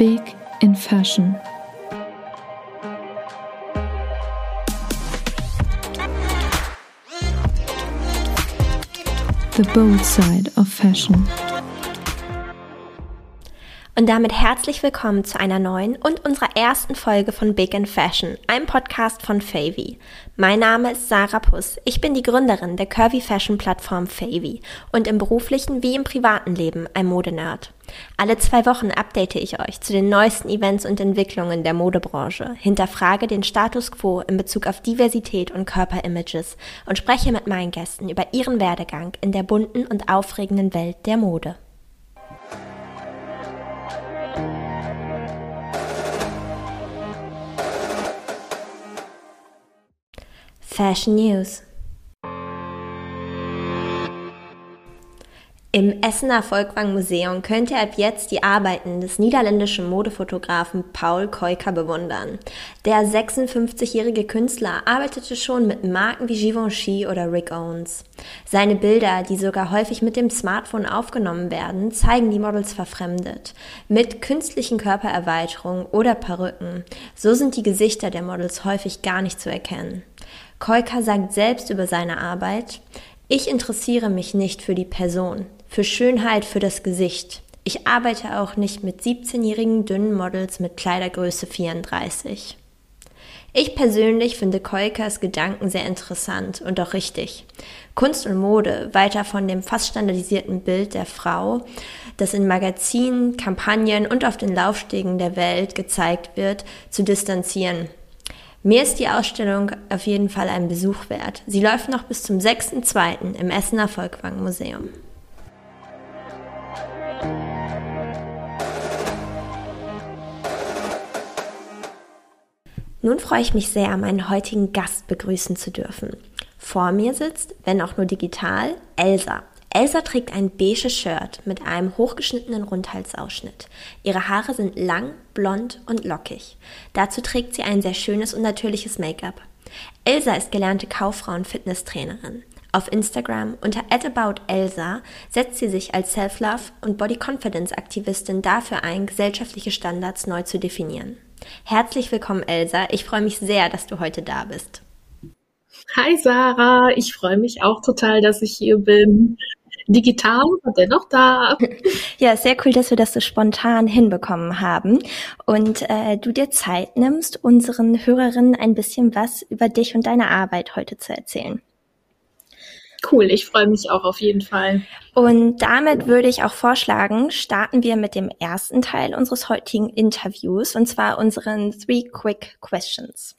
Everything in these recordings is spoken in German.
Big in Fashion. The bold side of fashion. Und damit herzlich willkommen zu einer neuen und unserer ersten Folge von Big in Fashion, einem Podcast von Favy. Mein Name ist Sarah Puss. Ich bin die Gründerin der Curvy Fashion Plattform Favy und im beruflichen wie im privaten Leben ein Modenerd. Alle zwei Wochen update ich euch zu den neuesten Events und Entwicklungen der Modebranche, hinterfrage den Status quo in Bezug auf Diversität und Körperimages und spreche mit meinen Gästen über ihren Werdegang in der bunten und aufregenden Welt der Mode. Fashion News. Im Essener Volkwang Museum könnt ihr ab jetzt die Arbeiten des niederländischen Modefotografen Paul Keuker bewundern. Der 56-jährige Künstler arbeitete schon mit Marken wie Givenchy oder Rick Owens. Seine Bilder, die sogar häufig mit dem Smartphone aufgenommen werden, zeigen die Models verfremdet. Mit künstlichen Körpererweiterungen oder Perücken. So sind die Gesichter der Models häufig gar nicht zu erkennen. Keuker sagt selbst über seine Arbeit, ich interessiere mich nicht für die Person, für Schönheit, für das Gesicht. Ich arbeite auch nicht mit 17-jährigen dünnen Models mit Kleidergröße 34. Ich persönlich finde Keukers Gedanken sehr interessant und auch richtig. Kunst und Mode weiter von dem fast standardisierten Bild der Frau, das in Magazinen, Kampagnen und auf den Laufstegen der Welt gezeigt wird, zu distanzieren mir ist die Ausstellung auf jeden Fall einen Besuch wert. Sie läuft noch bis zum 6.2. im Essener Volkwang Museum. Nun freue ich mich sehr, meinen heutigen Gast begrüßen zu dürfen. Vor mir sitzt, wenn auch nur digital, Elsa. Elsa trägt ein beiges Shirt mit einem hochgeschnittenen Rundhalsausschnitt. Ihre Haare sind lang, blond und lockig. Dazu trägt sie ein sehr schönes und natürliches Make-up. Elsa ist gelernte Kauffrau und Fitnesstrainerin. Auf Instagram unter @aboutelsa setzt sie sich als Self-Love und Body Confidence Aktivistin dafür ein, gesellschaftliche Standards neu zu definieren. Herzlich willkommen, Elsa. Ich freue mich sehr, dass du heute da bist. Hi Sarah, ich freue mich auch total, dass ich hier bin digital, aber dennoch da. Ja, sehr cool, dass wir das so spontan hinbekommen haben und äh, du dir Zeit nimmst, unseren Hörerinnen ein bisschen was über dich und deine Arbeit heute zu erzählen. Cool, ich freue mich auch auf jeden Fall. Und damit würde ich auch vorschlagen, starten wir mit dem ersten Teil unseres heutigen Interviews, und zwar unseren Three Quick Questions.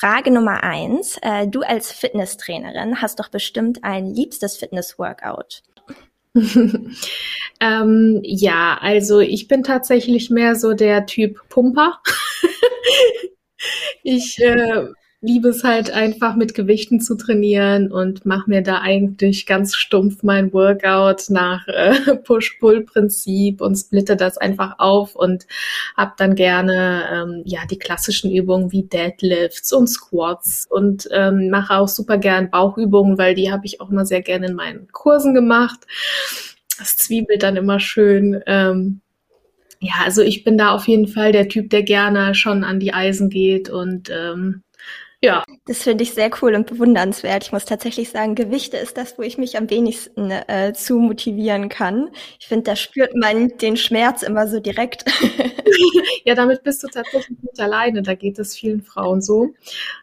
Frage Nummer eins. Äh, du als Fitnesstrainerin hast doch bestimmt ein liebstes Fitness-Workout. ähm, ja, also ich bin tatsächlich mehr so der Typ Pumper. ich äh, liebe es halt einfach mit Gewichten zu trainieren und mache mir da eigentlich ganz stumpf mein Workout nach äh, Push-Pull-Prinzip und splitte das einfach auf und habe dann gerne ähm, ja die klassischen Übungen wie Deadlifts und Squats und ähm, mache auch super gern Bauchübungen, weil die habe ich auch immer sehr gerne in meinen Kursen gemacht. Das zwiebelt dann immer schön. Ähm, ja, also ich bin da auf jeden Fall der Typ, der gerne schon an die Eisen geht und ähm, ja. Das finde ich sehr cool und bewundernswert. Ich muss tatsächlich sagen, Gewichte ist das, wo ich mich am wenigsten äh, zu motivieren kann. Ich finde, da spürt man den Schmerz immer so direkt. ja, damit bist du tatsächlich nicht alleine. Da geht es vielen Frauen so.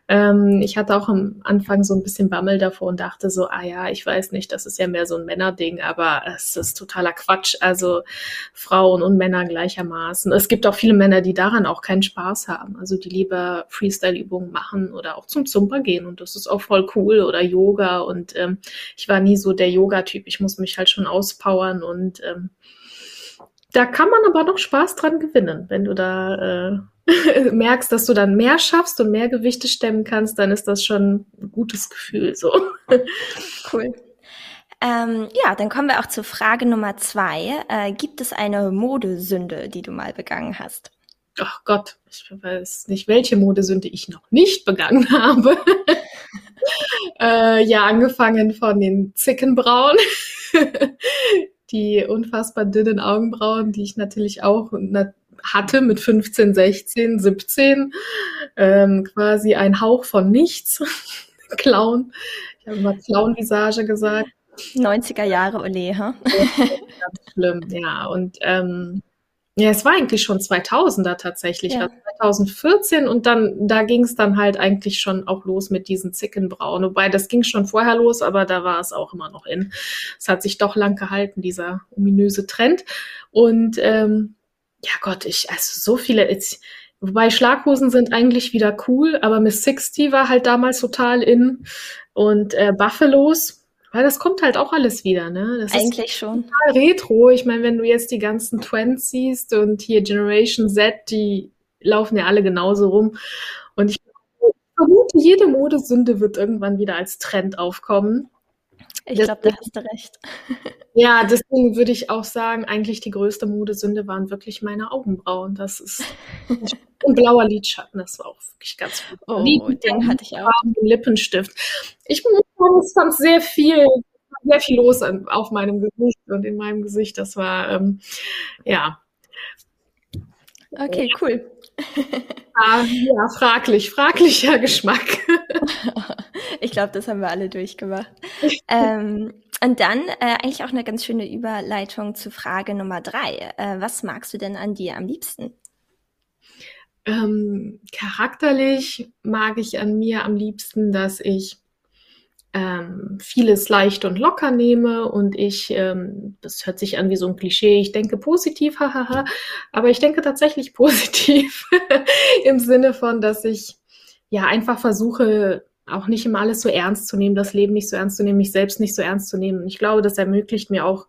Ähm, ich hatte auch am Anfang so ein bisschen Bammel davor und dachte so, ah ja, ich weiß nicht, das ist ja mehr so ein Männerding, aber es ist totaler Quatsch. Also Frauen und Männer gleichermaßen. Es gibt auch viele Männer, die daran auch keinen Spaß haben. Also die lieber Freestyle-Übungen machen oder auch zum Zumba gehen und das ist auch voll cool oder Yoga und ähm, ich war nie so der Yoga-Typ. Ich muss mich halt schon auspowern und ähm, da kann man aber noch Spaß dran gewinnen, wenn du da äh, merkst, dass du dann mehr schaffst und mehr Gewichte stemmen kannst, dann ist das schon ein gutes Gefühl so. Cool. Ähm, ja, dann kommen wir auch zur Frage Nummer zwei. Äh, gibt es eine Modesünde, die du mal begangen hast? Ach Gott, ich weiß nicht, welche Modesünde ich noch nicht begangen habe. äh, ja, angefangen von den Zickenbrauen, die unfassbar dünnen Augenbrauen, die ich natürlich auch hatte mit 15, 16, 17. Ähm, quasi ein Hauch von nichts. Clown. Ich habe immer Clown-Visage gesagt. 90er Jahre Ole, ha? Ganz schlimm, ja. Und ähm, ja, es war eigentlich schon 2000er tatsächlich, ja. also 2014 und dann, da ging es dann halt eigentlich schon auch los mit diesen Zickenbrauen. Wobei, das ging schon vorher los, aber da war es auch immer noch in. Es hat sich doch lang gehalten, dieser ominöse Trend. Und ähm, ja Gott, ich, also so viele, jetzt, wobei Schlaghosen sind eigentlich wieder cool, aber Miss 60 war halt damals total in und äh, Buffalos, weil das kommt halt auch alles wieder, ne? Das eigentlich schon. Total retro. Ich meine, wenn du jetzt die ganzen Twins siehst und hier Generation Z, die laufen ja alle genauso rum. Und ich vermute, jede Modesünde wird irgendwann wieder als Trend aufkommen. Ich glaube, da hast du recht. Ja, deswegen würde ich auch sagen, eigentlich die größte Modesünde waren wirklich meine Augenbrauen. Das ist ein blauer Lidschatten, das war auch wirklich ganz gut. Oh, Lied, den hatte ich auch. Lippenstift. Ich muss es fand sehr viel, sehr viel los auf meinem Gesicht und in meinem Gesicht. Das war, ähm, ja. Okay, cool. Ah, ja, fraglich, fraglicher Geschmack. ich glaube, das haben wir alle durchgemacht. ähm, und dann äh, eigentlich auch eine ganz schöne Überleitung zu Frage Nummer drei. Äh, was magst du denn an dir am liebsten? Ähm, charakterlich mag ich an mir am liebsten, dass ich ähm, vieles leicht und locker nehme und ich, ähm, das hört sich an wie so ein Klischee, ich denke positiv, hahaha, aber ich denke tatsächlich positiv im Sinne von, dass ich ja einfach versuche, auch nicht immer alles so ernst zu nehmen, das Leben nicht so ernst zu nehmen, mich selbst nicht so ernst zu nehmen. Ich glaube, das ermöglicht mir auch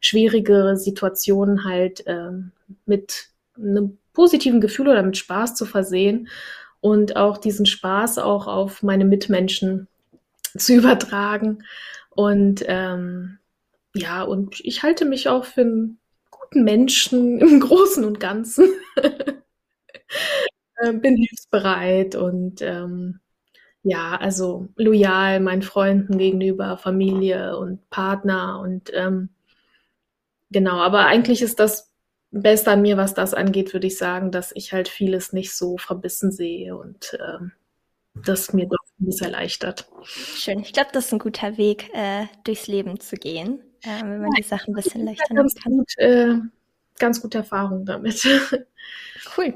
schwierige Situationen halt ähm, mit einem positiven Gefühl oder mit Spaß zu versehen und auch diesen Spaß auch auf meine Mitmenschen zu übertragen. Und ähm, ja, und ich halte mich auch für einen guten Menschen im Großen und Ganzen. äh, bin hilfsbereit und ähm, ja, also loyal meinen Freunden gegenüber, Familie und Partner und ähm, genau, aber eigentlich ist das Beste an mir, was das angeht, würde ich sagen, dass ich halt vieles nicht so verbissen sehe und ähm, das mir bisschen erleichtert. Schön. Ich glaube, das ist ein guter Weg, äh, durchs Leben zu gehen, äh, wenn man ja, die Sachen ein bisschen leichter nehmen kann. Gut, äh, ganz gute Erfahrung damit. Cool.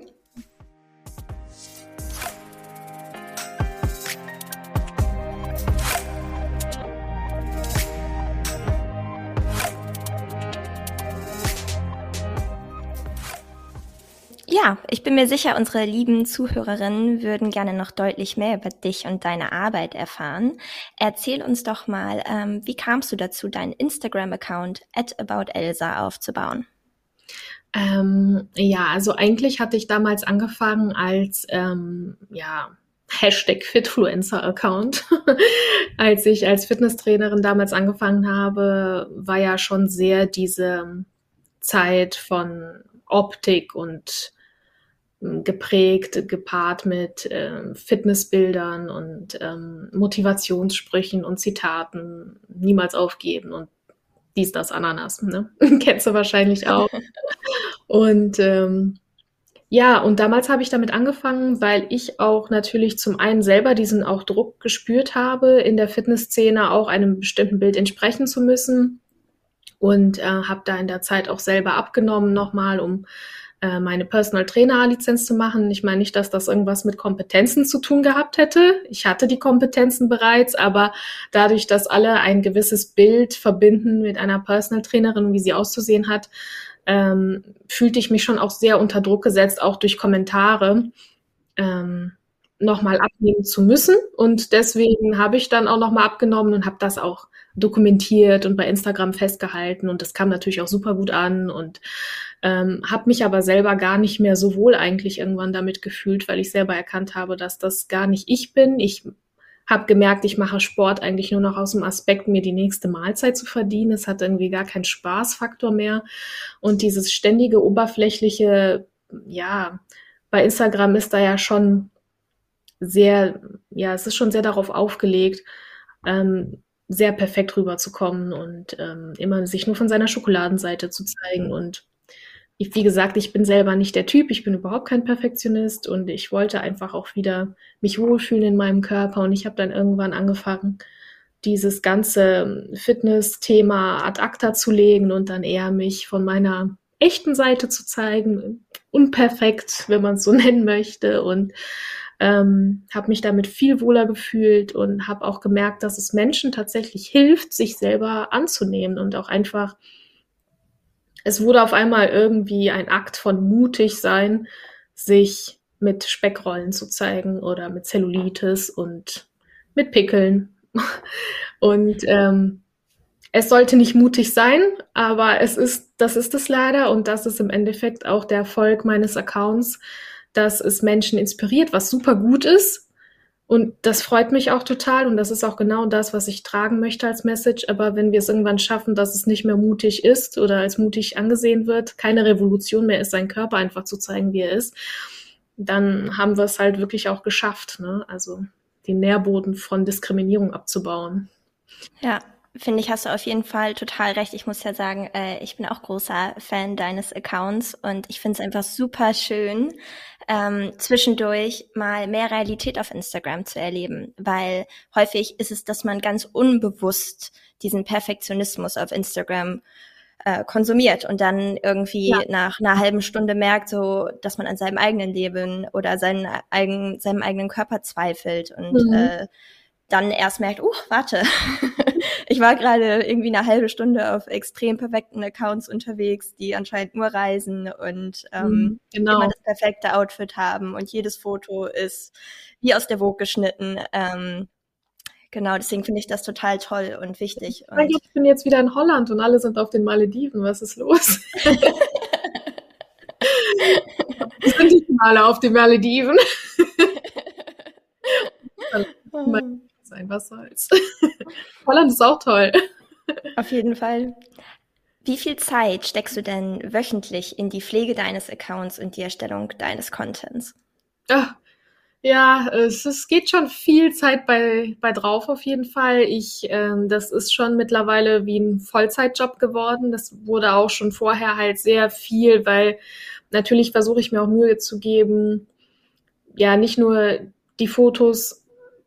Ja, ich bin mir sicher, unsere lieben Zuhörerinnen würden gerne noch deutlich mehr über dich und deine Arbeit erfahren. Erzähl uns doch mal, ähm, wie kamst du dazu, deinen Instagram-Account at aboutelsa aufzubauen? Ähm, ja, also eigentlich hatte ich damals angefangen als ähm, ja, Hashtag Fitfluencer-Account. als ich als Fitnesstrainerin damals angefangen habe, war ja schon sehr diese Zeit von Optik und geprägt, gepaart mit äh, Fitnessbildern und ähm, Motivationssprüchen und Zitaten, niemals aufgeben und dies, das, Ananas, ne? Kennst du wahrscheinlich auch. und ähm, ja, und damals habe ich damit angefangen, weil ich auch natürlich zum einen selber diesen auch Druck gespürt habe, in der Fitnessszene auch einem bestimmten Bild entsprechen zu müssen. Und äh, habe da in der Zeit auch selber abgenommen nochmal, um meine Personal Trainer Lizenz zu machen. Ich meine nicht, dass das irgendwas mit Kompetenzen zu tun gehabt hätte. Ich hatte die Kompetenzen bereits, aber dadurch, dass alle ein gewisses Bild verbinden mit einer Personal Trainerin, wie sie auszusehen hat, ähm, fühlte ich mich schon auch sehr unter Druck gesetzt, auch durch Kommentare. Ähm, nochmal abnehmen zu müssen. Und deswegen habe ich dann auch nochmal abgenommen und habe das auch dokumentiert und bei Instagram festgehalten. Und das kam natürlich auch super gut an und ähm, habe mich aber selber gar nicht mehr so wohl eigentlich irgendwann damit gefühlt, weil ich selber erkannt habe, dass das gar nicht ich bin. Ich habe gemerkt, ich mache Sport eigentlich nur noch aus dem Aspekt, mir die nächste Mahlzeit zu verdienen. Es hat irgendwie gar keinen Spaßfaktor mehr. Und dieses ständige oberflächliche, ja, bei Instagram ist da ja schon sehr, ja, es ist schon sehr darauf aufgelegt, ähm, sehr perfekt rüberzukommen und ähm, immer sich nur von seiner Schokoladenseite zu zeigen. Und wie gesagt, ich bin selber nicht der Typ, ich bin überhaupt kein Perfektionist und ich wollte einfach auch wieder mich wohlfühlen in meinem Körper. Und ich habe dann irgendwann angefangen, dieses ganze Fitness-Thema ad acta zu legen und dann eher mich von meiner echten Seite zu zeigen, unperfekt, wenn man es so nennen möchte. Und ähm, habe mich damit viel wohler gefühlt und habe auch gemerkt, dass es Menschen tatsächlich hilft, sich selber anzunehmen und auch einfach, es wurde auf einmal irgendwie ein Akt von mutig sein, sich mit Speckrollen zu zeigen oder mit Zellulitis und mit Pickeln. Und ähm, es sollte nicht mutig sein, aber es ist, das ist es leider und das ist im Endeffekt auch der Erfolg meines Accounts, dass es Menschen inspiriert, was super gut ist. Und das freut mich auch total und das ist auch genau das, was ich tragen möchte als Message. Aber wenn wir es irgendwann schaffen, dass es nicht mehr mutig ist oder als mutig angesehen wird, keine Revolution mehr ist, seinen Körper einfach zu zeigen, wie er ist, dann haben wir es halt wirklich auch geschafft. Ne? Also den Nährboden von Diskriminierung abzubauen. Ja, finde ich, hast du auf jeden Fall total recht. Ich muss ja sagen, äh, ich bin auch großer Fan deines Accounts und ich finde es einfach super schön, ähm, zwischendurch mal mehr Realität auf Instagram zu erleben, weil häufig ist es, dass man ganz unbewusst diesen Perfektionismus auf Instagram äh, konsumiert und dann irgendwie ja. nach einer halben Stunde merkt, so, dass man an seinem eigenen Leben oder seinen eigen, seinem eigenen Körper zweifelt und mhm. äh, dann erst merkt, uh, warte, ich war gerade irgendwie eine halbe Stunde auf extrem perfekten Accounts unterwegs, die anscheinend nur reisen und ähm, mhm, genau. immer das perfekte Outfit haben und jedes Foto ist wie aus der Vogue geschnitten. Ähm, genau, deswegen finde ich das total toll und wichtig. Und ich bin jetzt wieder in Holland und alle sind auf den Malediven. Was ist los? sind die alle auf den Malediven? Sein, was soll's. Holland ist auch toll. Auf jeden Fall. Wie viel Zeit steckst du denn wöchentlich in die Pflege deines Accounts und die Erstellung deines Contents? Ach, ja, es, es, geht schon viel Zeit bei, bei drauf auf jeden Fall. Ich, ähm, das ist schon mittlerweile wie ein Vollzeitjob geworden. Das wurde auch schon vorher halt sehr viel, weil natürlich versuche ich mir auch Mühe zu geben, ja, nicht nur die Fotos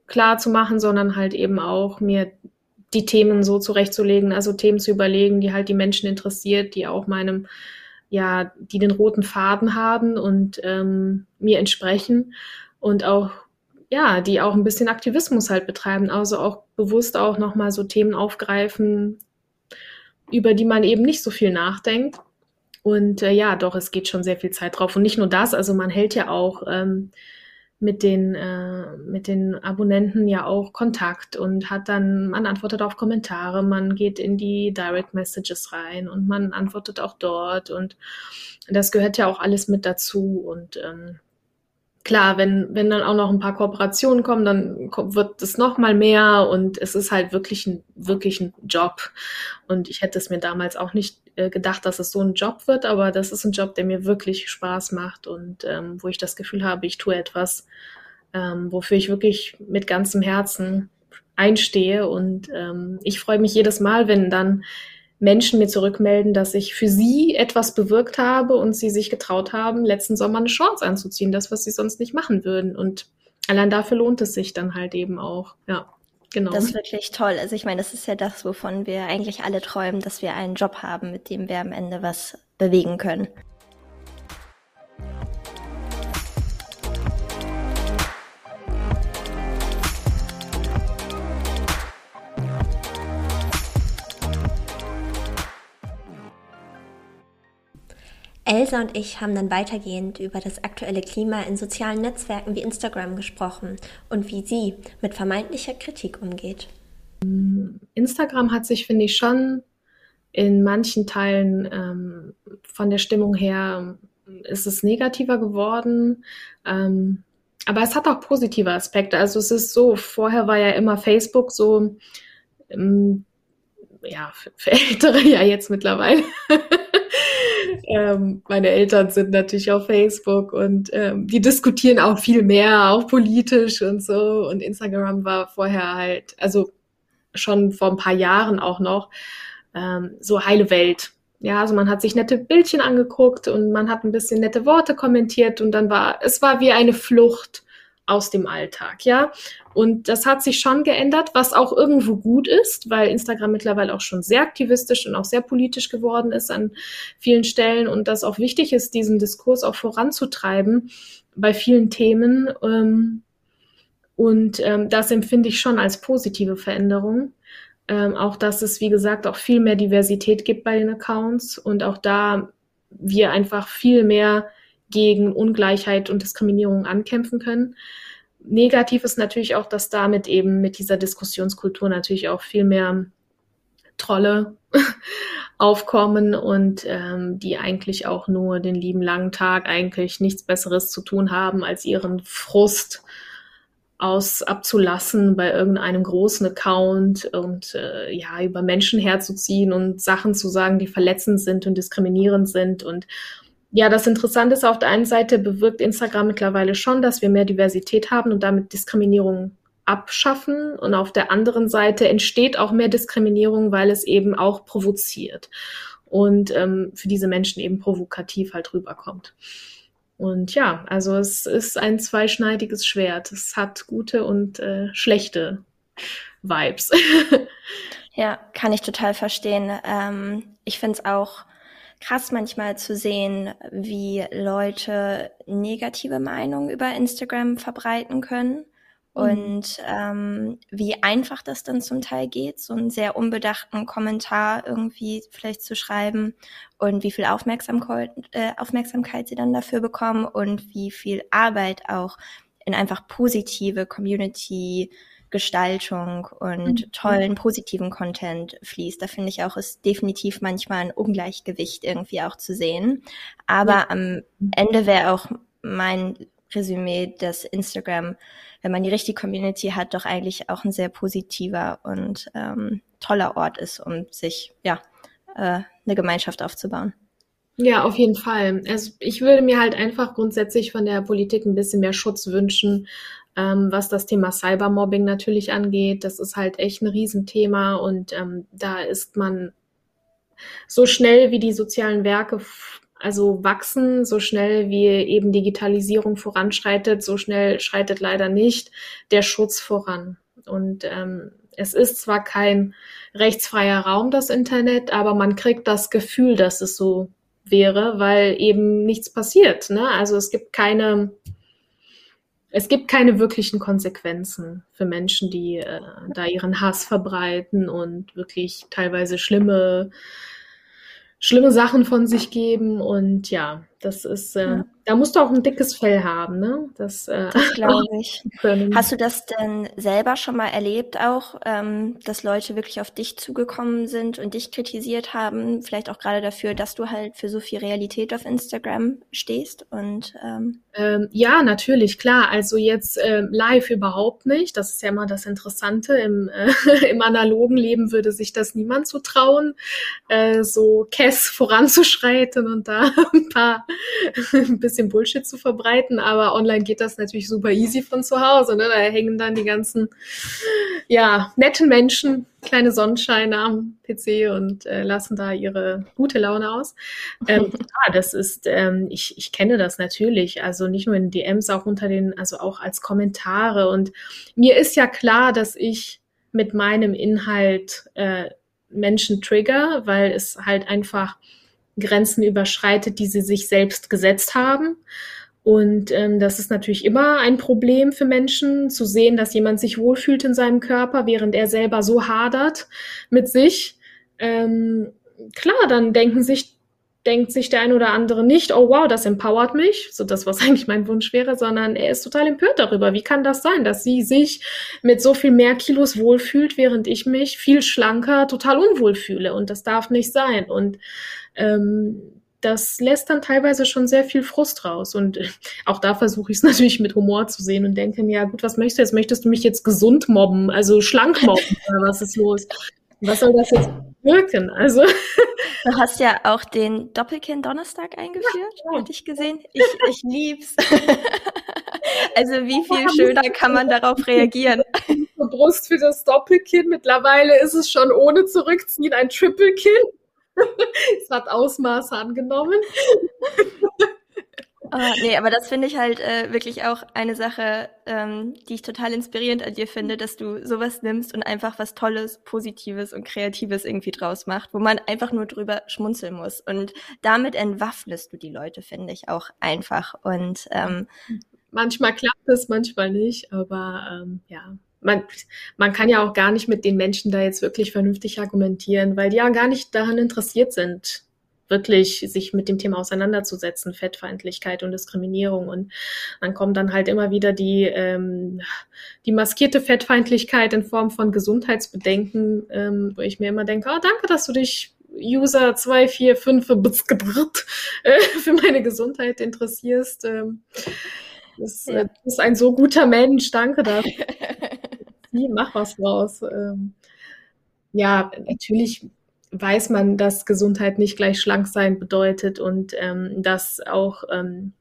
klar zu machen, sondern halt eben auch mir die Themen so zurechtzulegen, also Themen zu überlegen, die halt die Menschen interessiert, die auch meinem, ja, die den roten Faden haben und ähm, mir entsprechen und auch, ja, die auch ein bisschen Aktivismus halt betreiben, also auch bewusst auch nochmal so Themen aufgreifen, über die man eben nicht so viel nachdenkt. Und äh, ja, doch, es geht schon sehr viel Zeit drauf. Und nicht nur das, also man hält ja auch ähm, mit den, äh, mit den Abonnenten ja auch Kontakt und hat dann, man antwortet auf Kommentare, man geht in die Direct Messages rein und man antwortet auch dort und das gehört ja auch alles mit dazu und ähm, klar, wenn, wenn dann auch noch ein paar Kooperationen kommen, dann wird es noch mal mehr und es ist halt wirklich ein, wirklich ein Job. Und ich hätte es mir damals auch nicht gedacht, dass es so ein Job wird, aber das ist ein Job, der mir wirklich Spaß macht und ähm, wo ich das Gefühl habe, ich tue etwas, ähm, wofür ich wirklich mit ganzem Herzen einstehe. Und ähm, ich freue mich jedes Mal, wenn dann Menschen mir zurückmelden, dass ich für sie etwas bewirkt habe und sie sich getraut haben, letzten Sommer eine Shorts anzuziehen, das, was sie sonst nicht machen würden. Und allein dafür lohnt es sich dann halt eben auch, ja. Genau. Das ist wirklich toll. Also ich meine, das ist ja das, wovon wir eigentlich alle träumen, dass wir einen Job haben, mit dem wir am Ende was bewegen können. Elsa und ich haben dann weitergehend über das aktuelle Klima in sozialen Netzwerken wie Instagram gesprochen und wie sie mit vermeintlicher Kritik umgeht. Instagram hat sich, finde ich, schon in manchen Teilen ähm, von der Stimmung her ist es negativer geworden. Ähm, aber es hat auch positive Aspekte. Also es ist so, vorher war ja immer Facebook so, ähm, ja, für, für Ältere ja jetzt mittlerweile. ähm, meine Eltern sind natürlich auf Facebook und ähm, die diskutieren auch viel mehr, auch politisch und so. Und Instagram war vorher halt, also schon vor ein paar Jahren auch noch, ähm, so heile Welt. Ja, also man hat sich nette Bildchen angeguckt und man hat ein bisschen nette Worte kommentiert und dann war, es war wie eine Flucht aus dem Alltag, ja. Und das hat sich schon geändert, was auch irgendwo gut ist, weil Instagram mittlerweile auch schon sehr aktivistisch und auch sehr politisch geworden ist an vielen Stellen und das auch wichtig ist, diesen Diskurs auch voranzutreiben bei vielen Themen. Ähm, und ähm, das empfinde ich schon als positive Veränderung. Ähm, auch, dass es, wie gesagt, auch viel mehr Diversität gibt bei den Accounts und auch da wir einfach viel mehr gegen Ungleichheit und Diskriminierung ankämpfen können. Negativ ist natürlich auch, dass damit eben mit dieser Diskussionskultur natürlich auch viel mehr Trolle aufkommen und ähm, die eigentlich auch nur den lieben langen Tag eigentlich nichts Besseres zu tun haben, als ihren Frust aus abzulassen bei irgendeinem großen Account und äh, ja über Menschen herzuziehen und Sachen zu sagen, die verletzend sind und diskriminierend sind und ja, das Interessante ist, auf der einen Seite bewirkt Instagram mittlerweile schon, dass wir mehr Diversität haben und damit Diskriminierung abschaffen. Und auf der anderen Seite entsteht auch mehr Diskriminierung, weil es eben auch provoziert und ähm, für diese Menschen eben provokativ halt rüberkommt. Und ja, also es ist ein zweischneidiges Schwert. Es hat gute und äh, schlechte Vibes. ja, kann ich total verstehen. Ähm, ich finde es auch krass manchmal zu sehen, wie Leute negative Meinungen über Instagram verbreiten können mhm. und ähm, wie einfach das dann zum Teil geht, so einen sehr unbedachten Kommentar irgendwie vielleicht zu schreiben und wie viel Aufmerksamkeit, äh, Aufmerksamkeit sie dann dafür bekommen und wie viel Arbeit auch in einfach positive Community Gestaltung und mhm. tollen positiven Content fließt. Da finde ich auch, ist definitiv manchmal ein Ungleichgewicht irgendwie auch zu sehen. Aber ja. am Ende wäre auch mein Resümee, dass Instagram, wenn man die richtige Community hat, doch eigentlich auch ein sehr positiver und ähm, toller Ort ist, um sich ja äh, eine Gemeinschaft aufzubauen. Ja, auf jeden Fall. Also ich würde mir halt einfach grundsätzlich von der Politik ein bisschen mehr Schutz wünschen, ähm, was das Thema Cybermobbing natürlich angeht. Das ist halt echt ein Riesenthema und ähm, da ist man so schnell wie die sozialen Werke also wachsen, so schnell wie eben Digitalisierung voranschreitet, so schnell schreitet leider nicht der Schutz voran. Und ähm, es ist zwar kein rechtsfreier Raum, das Internet, aber man kriegt das Gefühl, dass es so wäre, weil eben nichts passiert. Ne? Also es gibt keine es gibt keine wirklichen Konsequenzen für Menschen, die äh, da ihren Hass verbreiten und wirklich teilweise schlimme, schlimme Sachen von sich geben. Und ja, das ist, äh, ja. Da musst du auch ein dickes Fell haben, ne? Das, äh, das glaube ich. Können. Hast du das denn selber schon mal erlebt auch, ähm, dass Leute wirklich auf dich zugekommen sind und dich kritisiert haben? Vielleicht auch gerade dafür, dass du halt für so viel Realität auf Instagram stehst und ähm ähm, ja, natürlich, klar. Also jetzt äh, live überhaupt nicht. Das ist ja immer das Interessante. Im, äh, im analogen Leben würde sich das niemand zutrauen, äh, so Kess voranzuschreiten und da ein paar ein bisschen Bullshit zu verbreiten, aber online geht das natürlich super easy von zu Hause. Ne? Da hängen dann die ganzen, ja, netten Menschen, kleine Sonnenscheine am PC und äh, lassen da ihre gute Laune aus. Ähm, ja, das ist, ähm, ich, ich kenne das natürlich, also nicht nur in DMs, auch unter den, also auch als Kommentare. Und mir ist ja klar, dass ich mit meinem Inhalt äh, Menschen trigger, weil es halt einfach Grenzen überschreitet, die sie sich selbst gesetzt haben. Und ähm, das ist natürlich immer ein Problem für Menschen, zu sehen, dass jemand sich wohlfühlt in seinem Körper, während er selber so hadert mit sich. Ähm, klar, dann denken sich, denkt sich der ein oder andere nicht, oh wow, das empowert mich, so das, was eigentlich mein Wunsch wäre, sondern er ist total empört darüber. Wie kann das sein, dass sie sich mit so viel mehr Kilos wohlfühlt, während ich mich viel schlanker total unwohl fühle? Und das darf nicht sein. Und ähm, das lässt dann teilweise schon sehr viel Frust raus. Und auch da versuche ich es natürlich mit Humor zu sehen und denke mir, ja gut, was möchtest du jetzt? Möchtest du mich jetzt gesund mobben, also schlank mobben oder was ist los? Was soll das jetzt wirken? Also Du hast ja auch den Doppelkinn Donnerstag eingeführt, ja, hatte ich gesehen. Ich, ich lieb's. also wie viel schöner kann man darauf reagieren? Brust für das Doppelkinn. Mittlerweile ist es schon ohne Zurückziehen ein Triple-Kinn. es hat Ausmaße angenommen. Ah, nee, aber das finde ich halt äh, wirklich auch eine Sache, ähm, die ich total inspirierend an dir finde, dass du sowas nimmst und einfach was Tolles, Positives und Kreatives irgendwie draus macht, wo man einfach nur drüber schmunzeln muss. Und damit entwaffnest du die Leute, finde ich, auch einfach. Und ähm, manchmal klappt es, manchmal nicht, aber ähm, ja. Man, man kann ja auch gar nicht mit den Menschen da jetzt wirklich vernünftig argumentieren, weil die ja gar nicht daran interessiert sind, wirklich sich mit dem Thema auseinanderzusetzen, Fettfeindlichkeit und Diskriminierung. Und dann kommt dann halt immer wieder die, ähm, die maskierte Fettfeindlichkeit in Form von Gesundheitsbedenken, ähm, wo ich mir immer denke, oh, danke, dass du dich User 245 äh, für meine Gesundheit interessierst. Ähm, das, ja. äh, ist ein so guter Mensch, danke dafür. Mach was draus. Ähm, ja, natürlich weiß man, dass Gesundheit nicht gleich schlank sein bedeutet und ähm, dass auch ähm,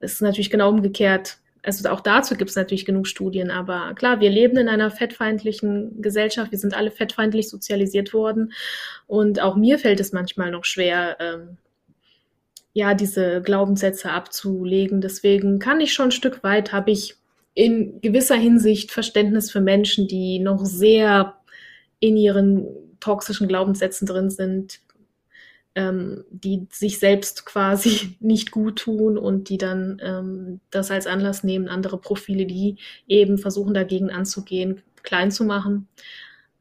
es ist natürlich genau umgekehrt. Also auch dazu gibt es natürlich genug Studien, aber klar, wir leben in einer fettfeindlichen Gesellschaft, wir sind alle fettfeindlich sozialisiert worden und auch mir fällt es manchmal noch schwer, ähm, ja, diese Glaubenssätze abzulegen. Deswegen kann ich schon ein Stück weit, habe ich in gewisser Hinsicht Verständnis für Menschen, die noch sehr in ihren toxischen Glaubenssätzen drin sind, ähm, die sich selbst quasi nicht gut tun und die dann ähm, das als Anlass nehmen, andere Profile, die eben versuchen dagegen anzugehen, klein zu machen.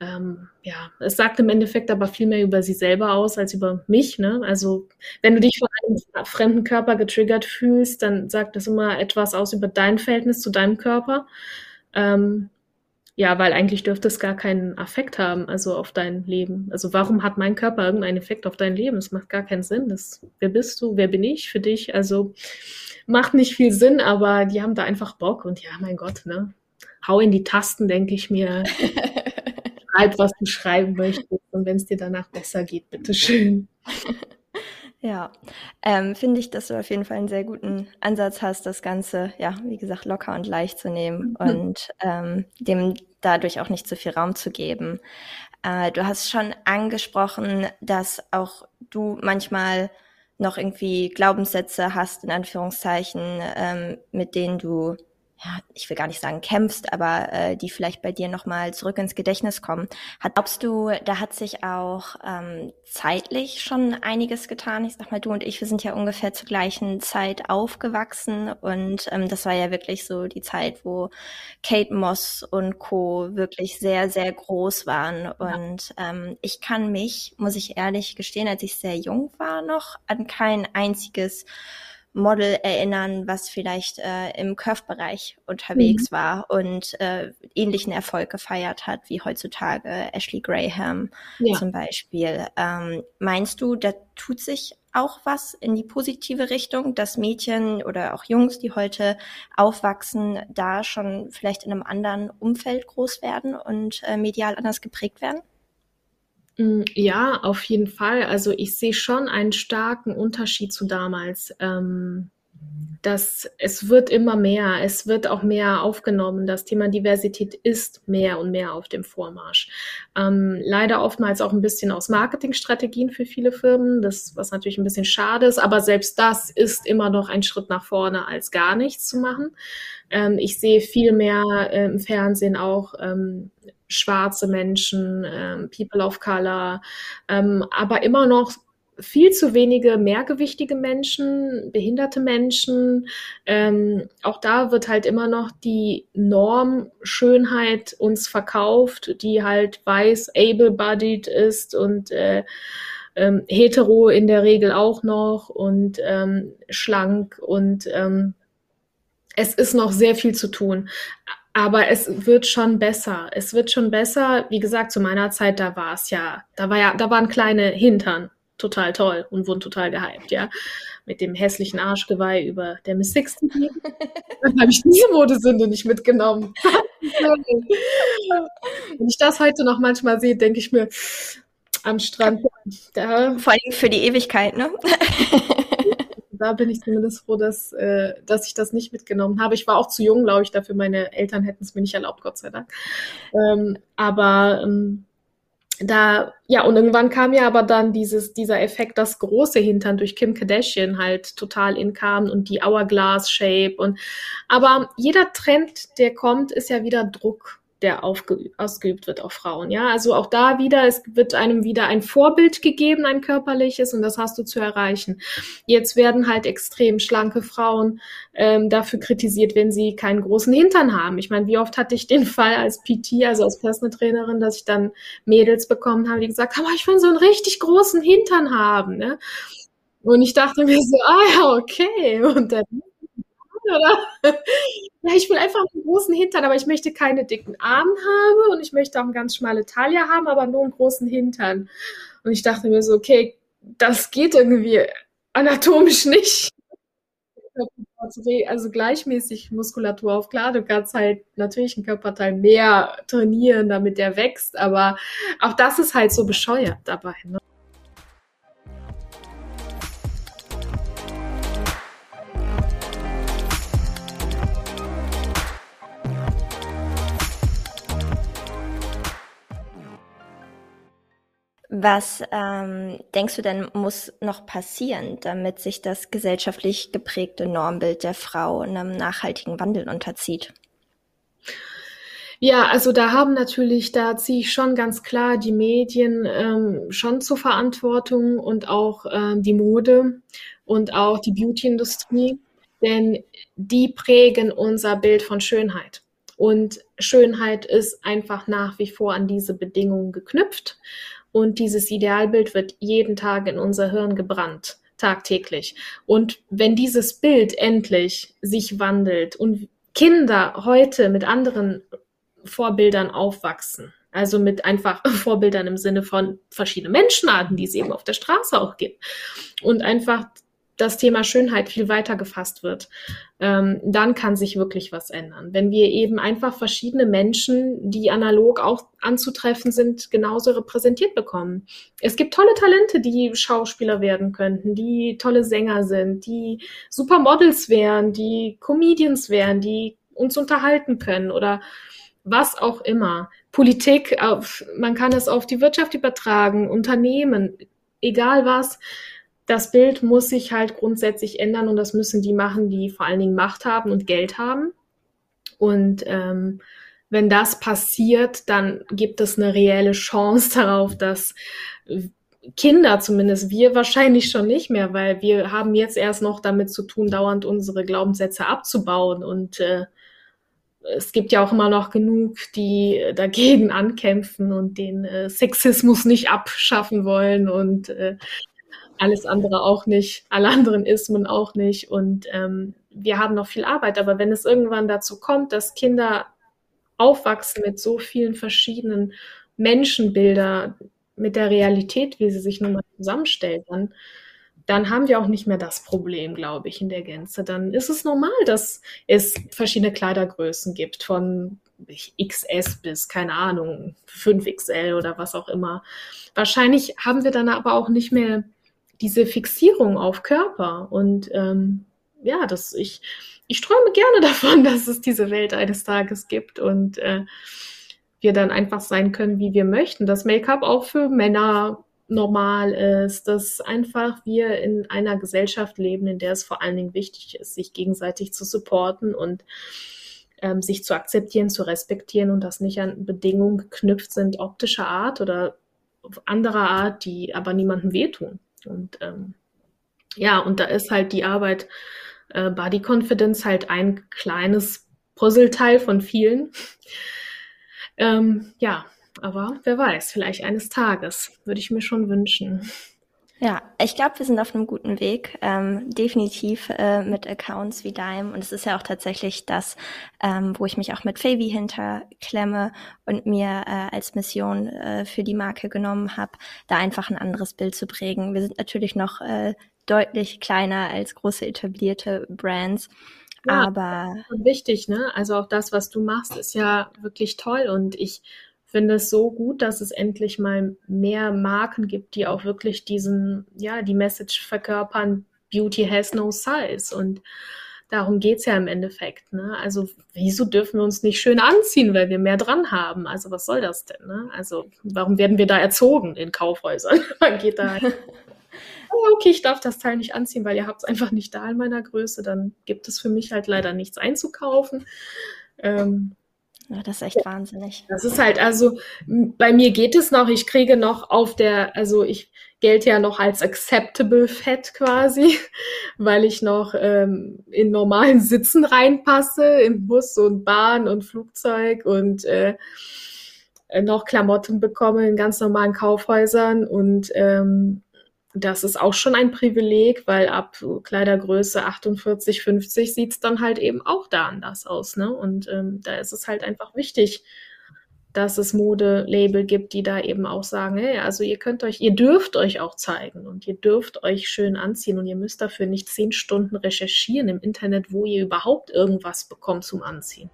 Ähm, ja, es sagt im Endeffekt aber viel mehr über sie selber aus als über mich. Ne? Also wenn du dich von einem fremden Körper getriggert fühlst, dann sagt das immer etwas aus über dein Verhältnis zu deinem Körper. Ähm, ja, weil eigentlich dürfte es gar keinen Affekt haben, also auf dein Leben. Also warum hat mein Körper irgendeinen Effekt auf dein Leben? Das macht gar keinen Sinn. Das, wer bist du? Wer bin ich für dich? Also macht nicht viel Sinn, aber die haben da einfach Bock und ja, mein Gott, ne? Hau in die Tasten, denke ich mir. Schreib, was du schreiben möchtest und wenn es dir danach besser geht, bitteschön. Ja, ähm, finde ich, dass du auf jeden Fall einen sehr guten Ansatz hast, das Ganze, ja, wie gesagt, locker und leicht zu nehmen mhm. und ähm, dem dadurch auch nicht zu viel Raum zu geben. Äh, du hast schon angesprochen, dass auch du manchmal noch irgendwie Glaubenssätze hast, in Anführungszeichen, ähm, mit denen du ja, ich will gar nicht sagen kämpfst, aber äh, die vielleicht bei dir nochmal zurück ins Gedächtnis kommen. Hat, glaubst du, da hat sich auch ähm, zeitlich schon einiges getan? Ich sag mal, du und ich, wir sind ja ungefähr zur gleichen Zeit aufgewachsen und ähm, das war ja wirklich so die Zeit, wo Kate Moss und Co. wirklich sehr, sehr groß waren. Und ähm, ich kann mich, muss ich ehrlich gestehen, als ich sehr jung war noch, an kein einziges Model erinnern, was vielleicht äh, im Curve-Bereich unterwegs mhm. war und äh, ähnlichen Erfolg gefeiert hat wie heutzutage Ashley Graham ja. zum Beispiel. Ähm, meinst du, da tut sich auch was in die positive Richtung, dass Mädchen oder auch Jungs, die heute aufwachsen, da schon vielleicht in einem anderen Umfeld groß werden und äh, medial anders geprägt werden? Mm, ja, auf jeden Fall. Also ich sehe schon einen starken Unterschied zu damals. Ähm, dass es wird immer mehr, es wird auch mehr aufgenommen. Das Thema Diversität ist mehr und mehr auf dem Vormarsch. Ähm, leider oftmals auch ein bisschen aus Marketingstrategien für viele Firmen, das was natürlich ein bisschen schade ist, aber selbst das ist immer noch ein Schritt nach vorne, als gar nichts zu machen. Ähm, ich sehe viel mehr äh, im Fernsehen auch ähm, schwarze Menschen, ähm, People of Color, ähm, aber immer noch viel zu wenige mehrgewichtige Menschen, behinderte Menschen. Ähm, auch da wird halt immer noch die Norm Schönheit uns verkauft, die halt weiß, able-bodied ist und äh, ähm, hetero in der Regel auch noch und ähm, schlank und ähm, es ist noch sehr viel zu tun. Aber es wird schon besser. Es wird schon besser. Wie gesagt, zu meiner Zeit, da war es ja, da war ja, da waren kleine Hintern. Total toll und wurden total gehypt, ja. Mit dem hässlichen Arschgeweih über der Miss Sixty. Dann habe ich diese Modesünde nicht mitgenommen. Wenn ich das heute noch manchmal sehe, denke ich mir, am Strand, da. Vor allem für die Ewigkeit, ne? da bin ich zumindest froh, dass, äh, dass ich das nicht mitgenommen habe. Ich war auch zu jung, glaube ich, dafür. Meine Eltern hätten es mir nicht erlaubt, Gott sei Dank. Ähm, aber ähm, da, ja, und irgendwann kam ja aber dann dieses, dieser Effekt, das große Hintern durch Kim Kardashian halt total in kam und die Hourglass Shape und, aber jeder Trend, der kommt, ist ja wieder Druck der ausgeübt wird auf Frauen. Ja, also auch da wieder, es wird einem wieder ein Vorbild gegeben, ein körperliches, und das hast du zu erreichen. Jetzt werden halt extrem schlanke Frauen ähm, dafür kritisiert, wenn sie keinen großen Hintern haben. Ich meine, wie oft hatte ich den Fall als PT, also als Personal Trainerin, dass ich dann Mädels bekommen habe, die gesagt haben, oh, ich will so einen richtig großen Hintern haben. Ne? Und ich dachte mir so, ah ja, okay. Und dann oder? Ja, ich will einfach einen großen Hintern, aber ich möchte keine dicken Arme haben und ich möchte auch eine ganz schmale Taille haben, aber nur einen großen Hintern. Und ich dachte mir so, okay, das geht irgendwie anatomisch nicht. Also gleichmäßig Muskulatur auf. Klar, du kannst halt natürlich einen Körperteil mehr trainieren, damit der wächst, aber auch das ist halt so bescheuert dabei. Ne? Was ähm, denkst du denn muss noch passieren, damit sich das gesellschaftlich geprägte Normbild der Frau einem nachhaltigen Wandel unterzieht? Ja, also da haben natürlich, da ziehe ich schon ganz klar die Medien ähm, schon zur Verantwortung und auch ähm, die Mode und auch die Beauty-Industrie, denn die prägen unser Bild von Schönheit. Und Schönheit ist einfach nach wie vor an diese Bedingungen geknüpft. Und dieses Idealbild wird jeden Tag in unser Hirn gebrannt, tagtäglich. Und wenn dieses Bild endlich sich wandelt und Kinder heute mit anderen Vorbildern aufwachsen, also mit einfach Vorbildern im Sinne von verschiedenen Menschenarten, die es eben auf der Straße auch gibt. Und einfach das Thema Schönheit viel weiter gefasst wird, ähm, dann kann sich wirklich was ändern. Wenn wir eben einfach verschiedene Menschen, die analog auch anzutreffen sind, genauso repräsentiert bekommen. Es gibt tolle Talente, die Schauspieler werden könnten, die tolle Sänger sind, die Supermodels wären, die Comedians wären, die uns unterhalten können oder was auch immer. Politik, auf, man kann es auf die Wirtschaft übertragen, Unternehmen, egal was das Bild muss sich halt grundsätzlich ändern und das müssen die machen, die vor allen Dingen Macht haben und Geld haben. Und ähm, wenn das passiert, dann gibt es eine reelle Chance darauf, dass Kinder, zumindest wir wahrscheinlich schon nicht mehr, weil wir haben jetzt erst noch damit zu tun, dauernd unsere Glaubenssätze abzubauen und äh, es gibt ja auch immer noch genug, die dagegen ankämpfen und den äh, Sexismus nicht abschaffen wollen und äh, alles andere auch nicht, alle anderen Ismen auch nicht. Und ähm, wir haben noch viel Arbeit. Aber wenn es irgendwann dazu kommt, dass Kinder aufwachsen mit so vielen verschiedenen Menschenbilder, mit der Realität, wie sie sich nun mal zusammenstellt, dann, dann haben wir auch nicht mehr das Problem, glaube ich, in der Gänze. Dann ist es normal, dass es verschiedene Kleidergrößen gibt, von XS bis, keine Ahnung, 5XL oder was auch immer. Wahrscheinlich haben wir dann aber auch nicht mehr diese Fixierung auf Körper. Und ähm, ja, das, ich, ich träume gerne davon, dass es diese Welt eines Tages gibt und äh, wir dann einfach sein können, wie wir möchten. Dass Make-up auch für Männer normal ist, dass einfach wir in einer Gesellschaft leben, in der es vor allen Dingen wichtig ist, sich gegenseitig zu supporten und ähm, sich zu akzeptieren, zu respektieren und das nicht an Bedingungen geknüpft sind, optischer Art oder anderer Art, die aber niemandem wehtun. Und ähm, ja, und da ist halt die Arbeit äh, Body Confidence halt ein kleines Puzzleteil von vielen. Ähm, ja, aber wer weiß, vielleicht eines Tages, würde ich mir schon wünschen. Ja, ich glaube, wir sind auf einem guten Weg, ähm, definitiv äh, mit Accounts wie Dime. Und es ist ja auch tatsächlich das, ähm, wo ich mich auch mit Favy hinterklemme und mir äh, als Mission äh, für die Marke genommen habe, da einfach ein anderes Bild zu prägen. Wir sind natürlich noch äh, deutlich kleiner als große etablierte Brands. Ja, aber wichtig, ne? Also auch das, was du machst, ist ja wirklich toll und ich finde es so gut, dass es endlich mal mehr Marken gibt, die auch wirklich diesen, ja, die Message verkörpern, Beauty has no size. Und darum geht's ja im Endeffekt. Ne? Also wieso dürfen wir uns nicht schön anziehen, weil wir mehr dran haben? Also was soll das denn? Ne? Also warum werden wir da erzogen in Kaufhäusern? Man geht da. oh, okay, ich darf das Teil nicht anziehen, weil ihr habt es einfach nicht da in meiner Größe. Dann gibt es für mich halt leider nichts einzukaufen. Ähm, das ist echt wahnsinnig. Das ist halt, also bei mir geht es noch, ich kriege noch auf der, also ich gelte ja noch als acceptable Fett quasi, weil ich noch ähm, in normalen Sitzen reinpasse, in Bus und Bahn und Flugzeug und äh, noch Klamotten bekomme in ganz normalen Kaufhäusern und ähm, das ist auch schon ein Privileg, weil ab Kleidergröße 48, 50 sieht's dann halt eben auch da anders aus. Ne? Und ähm, da ist es halt einfach wichtig, dass es Modelabel gibt, die da eben auch sagen, hey, also ihr könnt euch, ihr dürft euch auch zeigen und ihr dürft euch schön anziehen und ihr müsst dafür nicht zehn Stunden recherchieren im Internet, wo ihr überhaupt irgendwas bekommt zum Anziehen.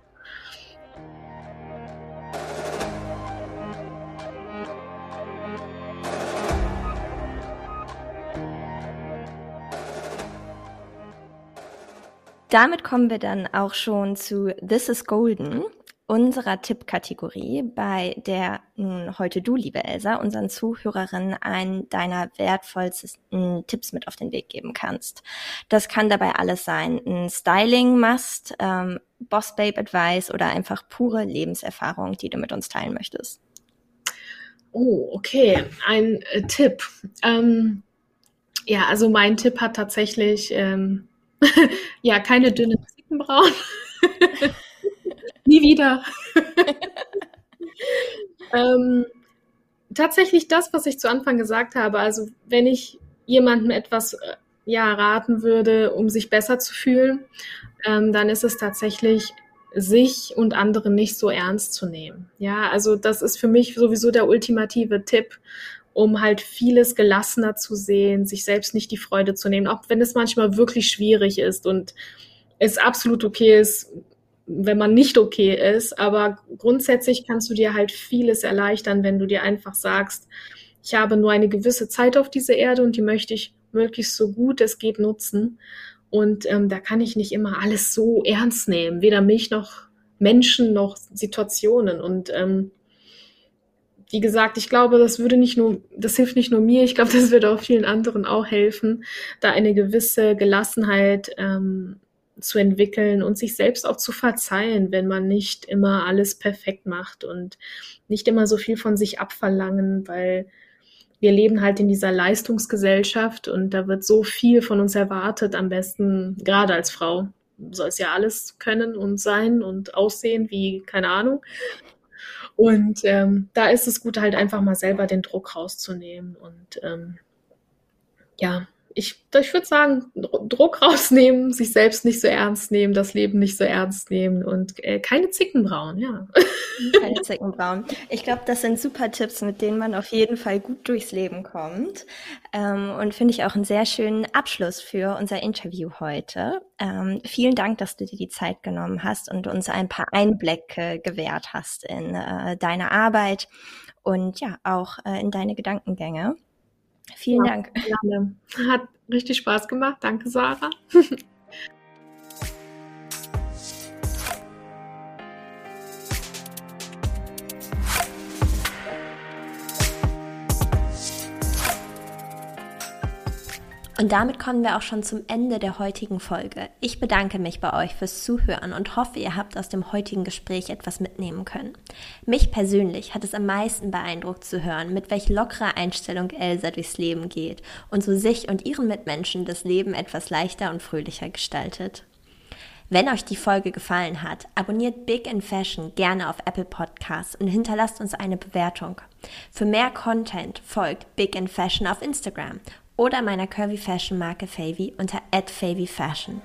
Damit kommen wir dann auch schon zu This is Golden, unserer Tippkategorie, bei der nun heute du, liebe Elsa, unseren Zuhörerinnen einen deiner wertvollsten Tipps mit auf den Weg geben kannst. Das kann dabei alles sein, ein Styling-Must, ähm, Boss Babe Advice oder einfach pure Lebenserfahrung, die du mit uns teilen möchtest. Oh, okay, ein äh, Tipp. Ähm, ja, also mein Tipp hat tatsächlich ähm, ja, keine dünnen Zickenbrauen. Nie wieder. ähm, tatsächlich das, was ich zu Anfang gesagt habe. Also wenn ich jemandem etwas äh, ja, raten würde, um sich besser zu fühlen, ähm, dann ist es tatsächlich sich und andere nicht so ernst zu nehmen. Ja, also das ist für mich sowieso der ultimative Tipp um halt vieles gelassener zu sehen, sich selbst nicht die Freude zu nehmen, auch wenn es manchmal wirklich schwierig ist und es absolut okay ist, wenn man nicht okay ist. Aber grundsätzlich kannst du dir halt vieles erleichtern, wenn du dir einfach sagst, ich habe nur eine gewisse Zeit auf dieser Erde und die möchte ich möglichst so gut es geht nutzen. Und ähm, da kann ich nicht immer alles so ernst nehmen, weder mich noch Menschen noch Situationen. Und ähm, wie gesagt, ich glaube, das würde nicht nur, das hilft nicht nur mir, ich glaube, das würde auch vielen anderen auch helfen, da eine gewisse Gelassenheit ähm, zu entwickeln und sich selbst auch zu verzeihen, wenn man nicht immer alles perfekt macht und nicht immer so viel von sich abverlangen, weil wir leben halt in dieser Leistungsgesellschaft und da wird so viel von uns erwartet, am besten gerade als Frau soll es ja alles können und sein und aussehen wie keine Ahnung. Und ähm, da ist es gut, halt einfach mal selber den Druck rauszunehmen. Und ähm, ja, ich, ich würde sagen, Druck rausnehmen, sich selbst nicht so ernst nehmen, das Leben nicht so ernst nehmen und äh, keine Zickenbrauen, ja. Keine Zickenbrauen. Ich glaube, das sind super Tipps, mit denen man auf jeden Fall gut durchs Leben kommt. Ähm, und finde ich auch einen sehr schönen Abschluss für unser Interview heute. Ähm, vielen Dank, dass du dir die Zeit genommen hast und uns ein paar Einblicke gewährt hast in äh, deine Arbeit und ja, auch äh, in deine Gedankengänge. Vielen ja, Dank. Gerne. Hat richtig Spaß gemacht. Danke, Sarah. Und damit kommen wir auch schon zum Ende der heutigen Folge. Ich bedanke mich bei euch fürs Zuhören und hoffe, ihr habt aus dem heutigen Gespräch etwas mitnehmen können. Mich persönlich hat es am meisten beeindruckt zu hören, mit welch lockerer Einstellung Elsa durchs Leben geht und so sich und ihren Mitmenschen das Leben etwas leichter und fröhlicher gestaltet. Wenn euch die Folge gefallen hat, abonniert Big in Fashion gerne auf Apple Podcasts und hinterlasst uns eine Bewertung. Für mehr Content folgt Big in Fashion auf Instagram oder meiner Curvy Fashion Marke Favy unter @favyfashion.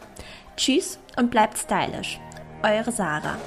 Tschüss und bleibt stylisch. Eure Sarah.